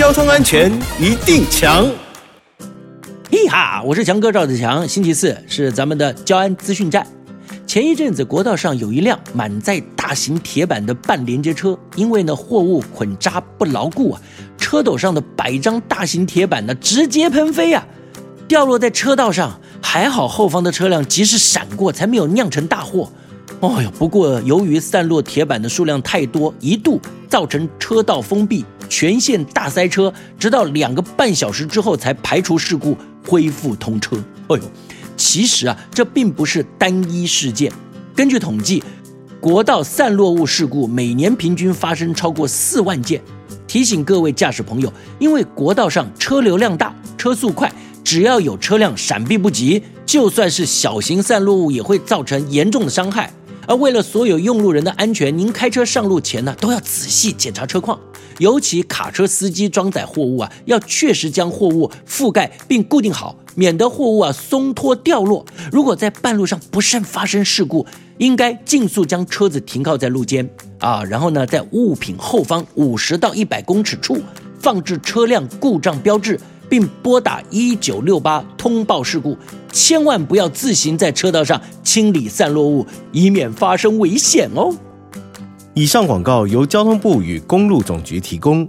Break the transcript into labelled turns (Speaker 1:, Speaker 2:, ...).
Speaker 1: 交通安全一定强。
Speaker 2: 嘿哈，我是强哥赵子强。星期四是咱们的交安资讯站。前一阵子，国道上有一辆满载大型铁板的半连接车，因为呢货物捆扎不牢固啊，车斗上的百张大型铁板呢直接喷飞啊，掉落在车道上。还好后方的车辆及时闪过，才没有酿成大祸。哦哟，不过由于散落铁板的数量太多，一度造成车道封闭，全线大塞车，直到两个半小时之后才排除事故，恢复通车。哎呦！其实啊，这并不是单一事件。根据统计，国道散落物事故每年平均发生超过四万件。提醒各位驾驶朋友，因为国道上车流量大、车速快，只要有车辆闪避不及，就算是小型散落物也会造成严重的伤害。而为了所有用路人的安全，您开车上路前呢，都要仔细检查车况。尤其卡车司机装载货物啊，要确实将货物覆盖并固定好，免得货物啊松脱掉落。如果在半路上不慎发生事故，应该尽速将车子停靠在路肩啊，然后呢，在物品后方五十到一百公尺处放置车辆故障标志，并拨打一九六八通报事故。千万不要自行在车道上清理散落物，以免发生危险哦。
Speaker 1: 以上广告由交通部与公路总局提供。